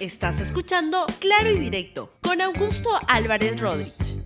Estás escuchando Claro y Directo con Augusto Álvarez Rodríguez.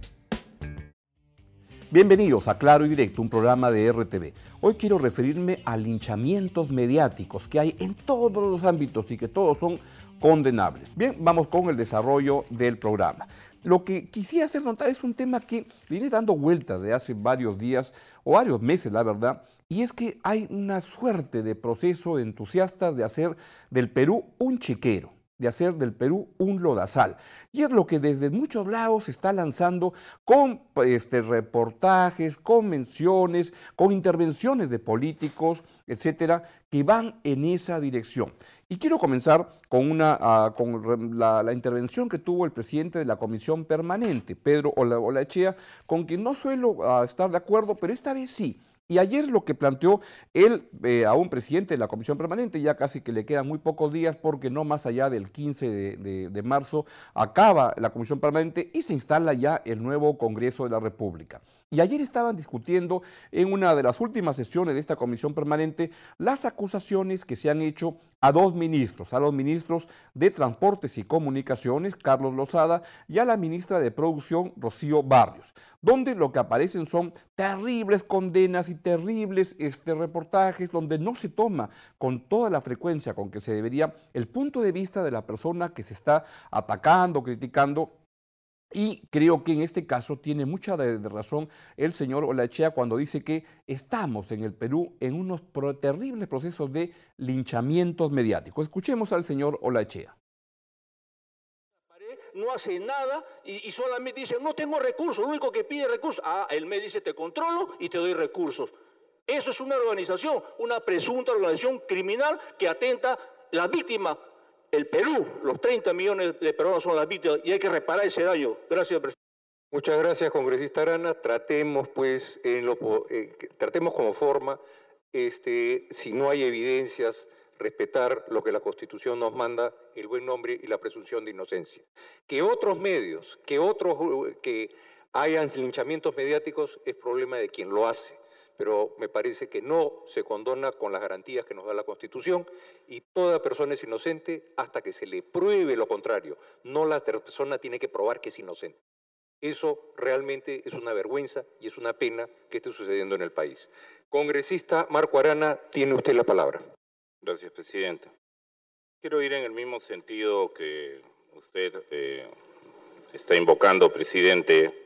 Bienvenidos a Claro y Directo, un programa de RTV. Hoy quiero referirme a linchamientos mediáticos que hay en todos los ámbitos y que todos son condenables. Bien, vamos con el desarrollo del programa. Lo que quisiera hacer notar es un tema que viene dando vueltas de hace varios días o varios meses, la verdad, y es que hay una suerte de proceso de entusiastas de hacer del Perú un chiquero de hacer del Perú un lodazal. Y es lo que desde muchos lados se está lanzando con este, reportajes, con menciones, con intervenciones de políticos, etcétera, que van en esa dirección. Y quiero comenzar con, una, ah, con la, intervención que tuvo el presidente de la Comisión Permanente, Pedro Olaechea, con quien no suelo ah, estar de acuerdo, pero esta vez sí. Y ayer lo que planteó él eh, a un presidente de la Comisión Permanente, ya casi que le quedan muy pocos días porque no más allá del 15 de marzo acaba la Comisión Permanente y se instala ya el nuevo Congreso de la República. Y ayer estaban discutiendo en una de las últimas sesiones de esta comisión permanente las acusaciones que se han hecho a dos ministros, a los ministros de Transportes y Comunicaciones, Carlos Lozada, y a la ministra de Producción, Rocío Barrios, donde lo que aparecen son terribles condenas y terribles este, reportajes donde no se toma con toda la frecuencia con que se debería el punto de vista de la persona que se está atacando, criticando y creo que en este caso tiene mucha razón el señor Olachea cuando dice que estamos en el Perú en unos terribles procesos de linchamientos mediáticos. Escuchemos al señor Olachea. No hace nada y, solamente dice, no tengo recursos, lo único que pide recursos. Ah, él me dice, te controlo y te doy recursos. Eso es una organización, una presunta organización criminal que atenta la víctima el Perú, los 30 millones de peruanos son las víctimas y hay que reparar ese daño. Gracias, presidente. Muchas gracias, congresista Arana. Tratemos, pues, en lo, eh, tratemos como forma, este, si no hay evidencias, respetar lo que la Constitución nos manda, el buen nombre y la presunción de inocencia. Que otros medios, que otros, que hayan linchamientos mediáticos, es problema de quien lo hace pero me parece que no se condona con las garantías que nos da la Constitución y toda persona es inocente hasta que se le pruebe lo contrario. No la persona tiene que probar que es inocente. Eso realmente es una vergüenza y es una pena que esté sucediendo en el país. Congresista Marco Arana, tiene usted la palabra. Gracias, presidente. Quiero ir en el mismo sentido que usted eh, está invocando, presidente,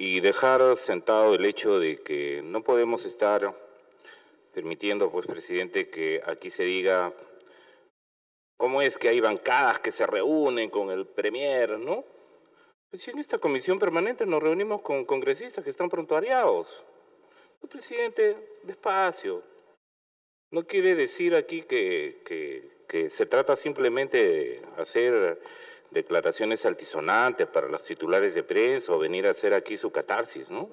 y dejar sentado el hecho de que no podemos estar permitiendo, pues, presidente, que aquí se diga cómo es que hay bancadas que se reúnen con el Premier, ¿no? Pues si en esta comisión permanente nos reunimos con congresistas que están prontuariados. El presidente, despacio. No quiere decir aquí que, que, que se trata simplemente de hacer declaraciones altisonantes para los titulares de prensa o venir a hacer aquí su catarsis, ¿no?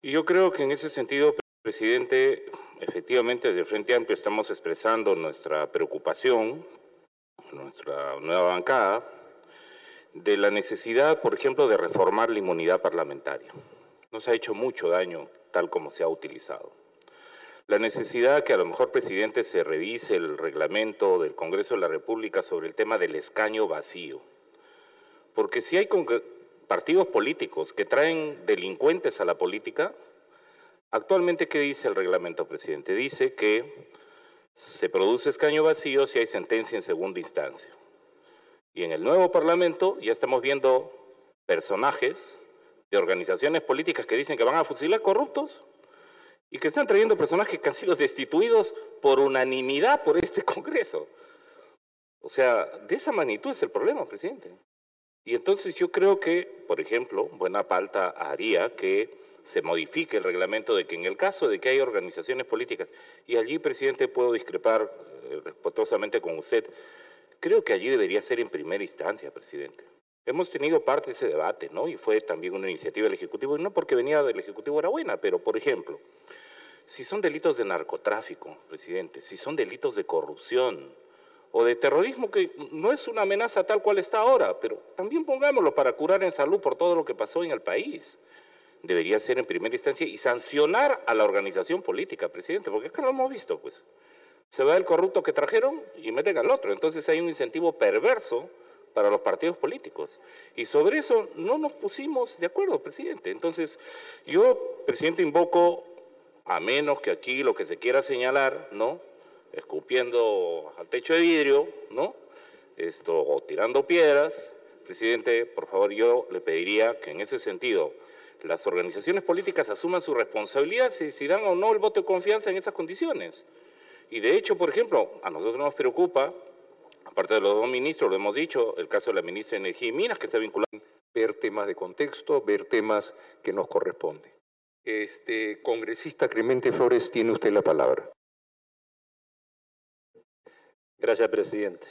Y yo creo que en ese sentido, presidente, efectivamente desde el Frente Amplio estamos expresando nuestra preocupación, nuestra nueva bancada, de la necesidad, por ejemplo, de reformar la inmunidad parlamentaria. Nos ha hecho mucho daño tal como se ha utilizado la necesidad que a lo mejor, presidente, se revise el reglamento del Congreso de la República sobre el tema del escaño vacío. Porque si hay partidos políticos que traen delincuentes a la política, actualmente, ¿qué dice el reglamento, presidente? Dice que se produce escaño vacío si hay sentencia en segunda instancia. Y en el nuevo Parlamento ya estamos viendo personajes de organizaciones políticas que dicen que van a fusilar corruptos y que están trayendo personajes que han sido destituidos por unanimidad por este Congreso. O sea, de esa magnitud es el problema, presidente. Y entonces yo creo que, por ejemplo, buena falta haría que se modifique el reglamento de que en el caso de que hay organizaciones políticas, y allí, presidente, puedo discrepar eh, respetuosamente con usted, creo que allí debería ser en primera instancia, presidente. Hemos tenido parte de ese debate, ¿no? Y fue también una iniciativa del Ejecutivo, y no porque venía del Ejecutivo era buena, pero, por ejemplo, si son delitos de narcotráfico, presidente, si son delitos de corrupción o de terrorismo, que no es una amenaza tal cual está ahora, pero también pongámoslo para curar en salud por todo lo que pasó en el país. Debería ser en primera instancia y sancionar a la organización política, presidente, porque acá lo hemos visto, pues. Se va el corrupto que trajeron y meten al otro. Entonces hay un incentivo perverso para los partidos políticos. Y sobre eso no nos pusimos de acuerdo, presidente. Entonces, yo, presidente, invoco, a menos que aquí lo que se quiera señalar, ¿no? Escupiendo al techo de vidrio, ¿no? Esto, o tirando piedras, presidente, por favor, yo le pediría que en ese sentido las organizaciones políticas asuman su responsabilidad si, si dan o no el voto de confianza en esas condiciones. Y de hecho, por ejemplo, a nosotros nos preocupa Aparte de los dos ministros, lo hemos dicho, el caso de la ministra de Energía y Minas, que está vinculado. Ver temas de contexto, ver temas que nos corresponden. Este, congresista Clemente Flores, tiene usted la palabra. Gracias, presidente.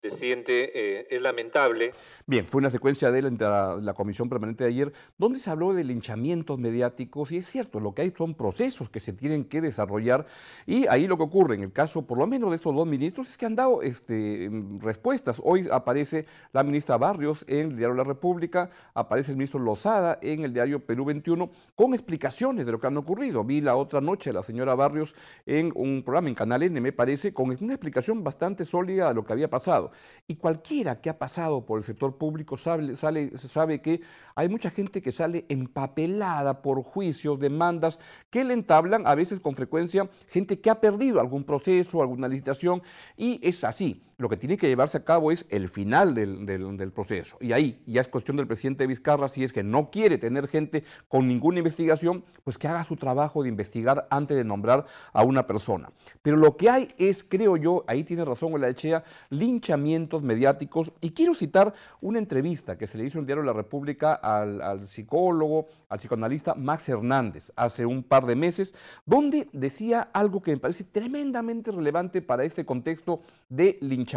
Presidente, eh, es lamentable. Bien, fue una secuencia de la, comisión permanente de ayer, donde se habló de linchamientos mediáticos, y es cierto, lo que hay son procesos que se tienen que desarrollar, y ahí lo que ocurre, en el caso por lo menos de estos dos ministros, es que han dado este, respuestas. Hoy aparece la ministra Barrios en el diario La República, aparece el ministro Lozada en el diario Perú 21, con explicaciones de lo que han ocurrido. Vi la otra noche a la señora Barrios en un programa en Canal N, me parece, con una explicación bastante sólida de lo que había pasado. Y cualquiera que ha pasado por el sector público sabe, sabe que hay mucha gente que sale empapelada por juicios, demandas que le entablan a veces con frecuencia gente que ha perdido algún proceso, alguna licitación, y es así lo que tiene que llevarse a cabo es el final del, proceso. Y ahí ya es cuestión del presidente Vizcarra, si es que no quiere tener gente con ninguna investigación, pues que haga su trabajo de investigar antes de nombrar a una persona. Pero lo que hay es, creo yo, ahí tiene razón la Echea, linchamientos mediáticos. Y quiero citar una entrevista que se le hizo en el diario La República al, al psicólogo, al psicoanalista Max Hernández, hace un par de meses, donde decía algo que me parece tremendamente relevante para este contexto de linchamiento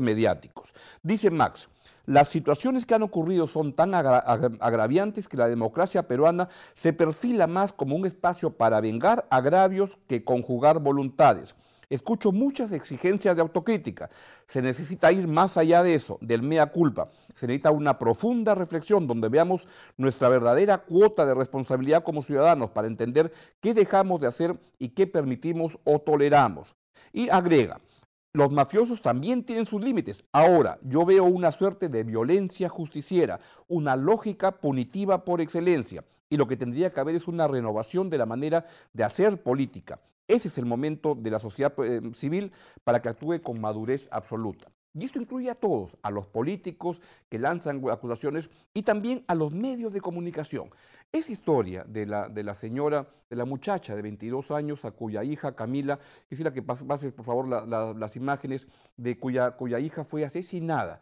mediáticos. Dice Max, las situaciones que han ocurrido son tan agraviantes que la democracia peruana se perfila más como un espacio para vengar agravios que conjugar voluntades. Escucho muchas exigencias de autocrítica. Se necesita ir más allá de eso, del mea culpa. Se necesita una profunda reflexión donde veamos nuestra verdadera cuota de responsabilidad como ciudadanos para entender qué dejamos de hacer y qué permitimos o toleramos. Y agrega, los mafiosos también tienen sus límites. Ahora, yo veo una suerte de violencia justiciera, una lógica punitiva por excelencia. Y lo que tendría que haber es una renovación de la manera de hacer política. Ese es el momento de la sociedad eh, civil para que actúe con madurez absoluta. Y esto incluye a todos, a los políticos que lanzan acusaciones y también a los medios de comunicación. Esa historia de la, de la señora, de la muchacha de 22 años a cuya hija Camila, quisiera que pases por favor las imágenes de cuya, hija fue asesinada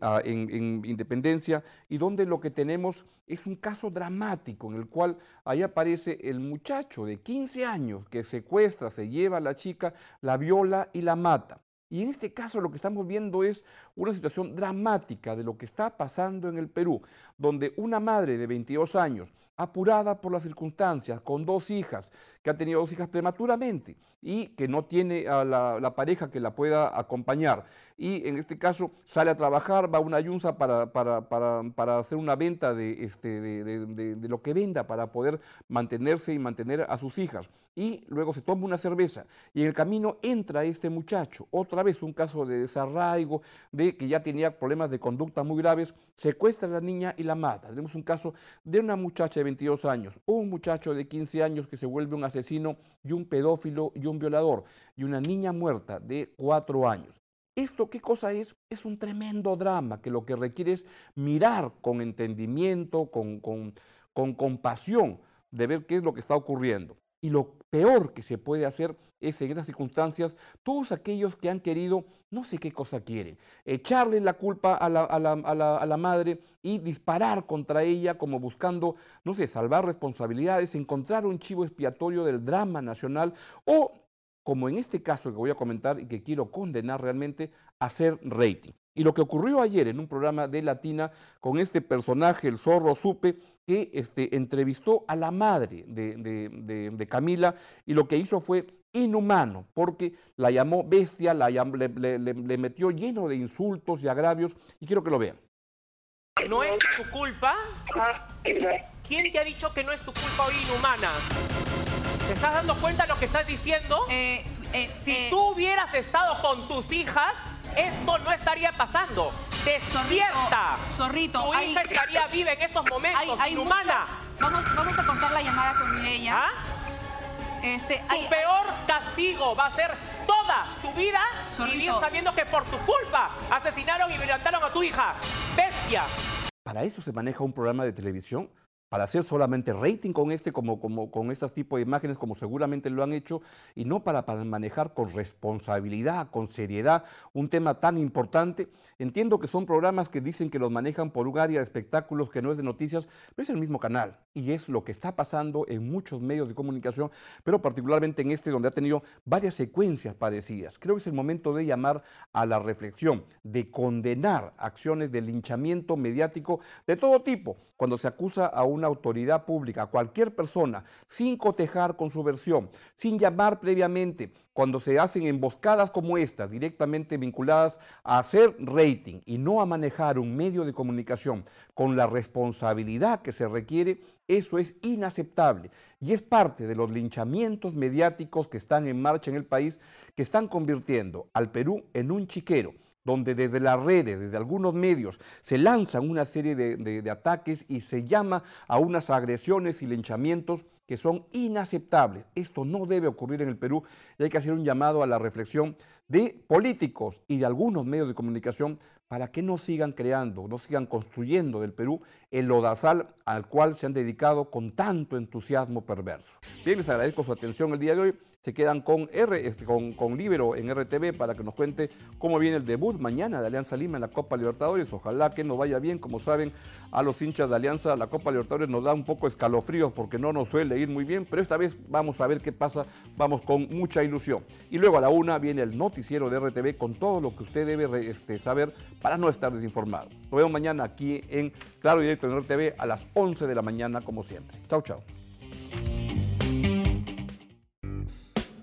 ah, en, en, Independencia y donde lo que tenemos es un caso dramático en el cual ahí aparece el muchacho de 15 años que secuestra, se lleva a la chica, la viola y la mata. Y en este caso lo que estamos viendo es una situación dramática de lo que está pasando en el Perú, donde una madre de 22 años, apurada por las circunstancias, con dos hijas, que ha tenido dos hijas prematuramente y que no tiene a la, pareja que la pueda acompañar. Y en este caso sale a trabajar, va a una yunza para, para, hacer una venta de, este, de, lo que venda para poder mantenerse y mantener a sus hijas. Y luego se toma una cerveza y en el camino entra este muchacho, otra vez un caso de desarraigo, de que ya tenía problemas de conducta muy graves, secuestra a la niña y la mata. Tenemos un caso de una muchacha de 22 años, un muchacho de 15 años que se vuelve un asesino y un pedófilo y un violador, y una niña muerta de 4 años. ¿Esto qué cosa es? Es un tremendo drama que lo que requiere es mirar con entendimiento, con, con, con compasión, de ver qué es lo que está ocurriendo. Y lo peor que se puede hacer es en estas circunstancias, todos aquellos que han querido, no sé qué cosa quieren, echarle la culpa a la, a, la, a, la, madre y disparar contra ella como buscando, no sé, salvar responsabilidades, encontrar un chivo expiatorio del drama nacional o, como en este caso que voy a comentar y que quiero condenar realmente, hacer rating. Y lo que ocurrió ayer en un programa de Latina con este personaje, el zorro Supe, que este, entrevistó a la madre de, Camila y lo que hizo fue inhumano, porque la llamó bestia, la le, metió lleno de insultos y agravios, y quiero que lo vean. ¿No es tu culpa? ¿Quién te ha dicho que no es tu culpa o inhumana? ¿Te estás dando cuenta de lo que estás diciendo? Eh, Eh, Si eh, tú hubieras estado con tus hijas, esto no estaría pasando. ¡Despierta! Zorrito, Tu hay- hija estaría viva en estos momentos, hay, hay inhumana. muchas- Vamos, vamos a cortar la llamada con Mireya. ¿Ah? Este, Tu hay, peor castigo va a ser toda tu vida Zorrito. vivir sabiendo que por tu culpa asesinaron y violentaron a tu hija. ¡Bestia! Para eso se maneja un programa de televisión, para hacer solamente rating con este, como, como con estos tipos de imágenes, como seguramente lo han hecho, y no para, para manejar con responsabilidad, con seriedad, un tema tan importante. Entiendo que son programas que dicen que los manejan por un área de espectáculos que no es de noticias, pero es el mismo canal, y es lo que está pasando en muchos medios de comunicación, pero particularmente en este donde ha tenido varias secuencias parecidas. Creo que es el momento de llamar a la reflexión, de condenar acciones de linchamiento mediático de todo tipo, cuando se acusa a una autoridad pública, cualquier persona, sin cotejar con su versión, sin llamar previamente, cuando se hacen emboscadas como esta, directamente vinculadas a hacer rating y no a manejar un medio de comunicación con la responsabilidad que se requiere, eso es inaceptable. Y es parte de los linchamientos mediáticos que están en marcha en el país, que están convirtiendo al Perú en un chiquero donde desde las redes, desde algunos medios, se lanzan una serie de, ataques y se llama a unas agresiones y linchamientos que son inaceptables. Esto no debe ocurrir en el Perú y hay que hacer un llamado a la reflexión de políticos y de algunos medios de comunicación para que no sigan creando, no sigan construyendo del Perú el lodazal al cual se han dedicado con tanto entusiasmo perverso. Bien, les agradezco su atención el día de hoy. Se quedan con R, este, con, con Libero en RTV para que nos cuente cómo viene el debut mañana de Alianza Lima en la Copa Libertadores. Ojalá que nos vaya bien, como saben, a los hinchas de Alianza la Copa Libertadores nos da un poco escalofríos porque no nos suele ir muy bien, pero esta vez vamos a ver qué pasa, vamos con mucha ilusión. Y luego a la una viene el noticiero de RTV con todo lo que usted debe este, saber para no estar desinformado. Nos vemos mañana aquí en Claro Directo en RTV a las 11 de la mañana como siempre. Chau, chau.